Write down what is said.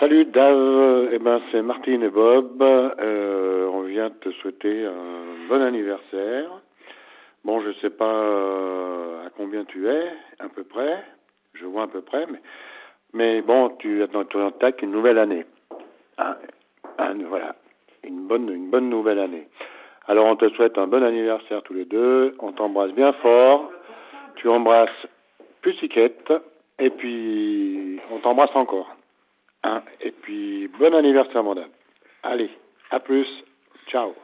Salut Dave, eh ben c'est Martine et Bob. Euh, on vient te souhaiter un bon anniversaire. Bon, je sais pas euh, à combien tu es, à peu près. Je vois à peu près, mais bon, tu attaques une nouvelle année. Voilà, une bonne une bonne nouvelle année. Alors on te souhaite un bon anniversaire tous les deux. On t'embrasse bien fort. Tu embrasses Pussiquette et puis on t'embrasse encore. Hein, et puis, bon anniversaire, madame. Allez, à plus. Ciao.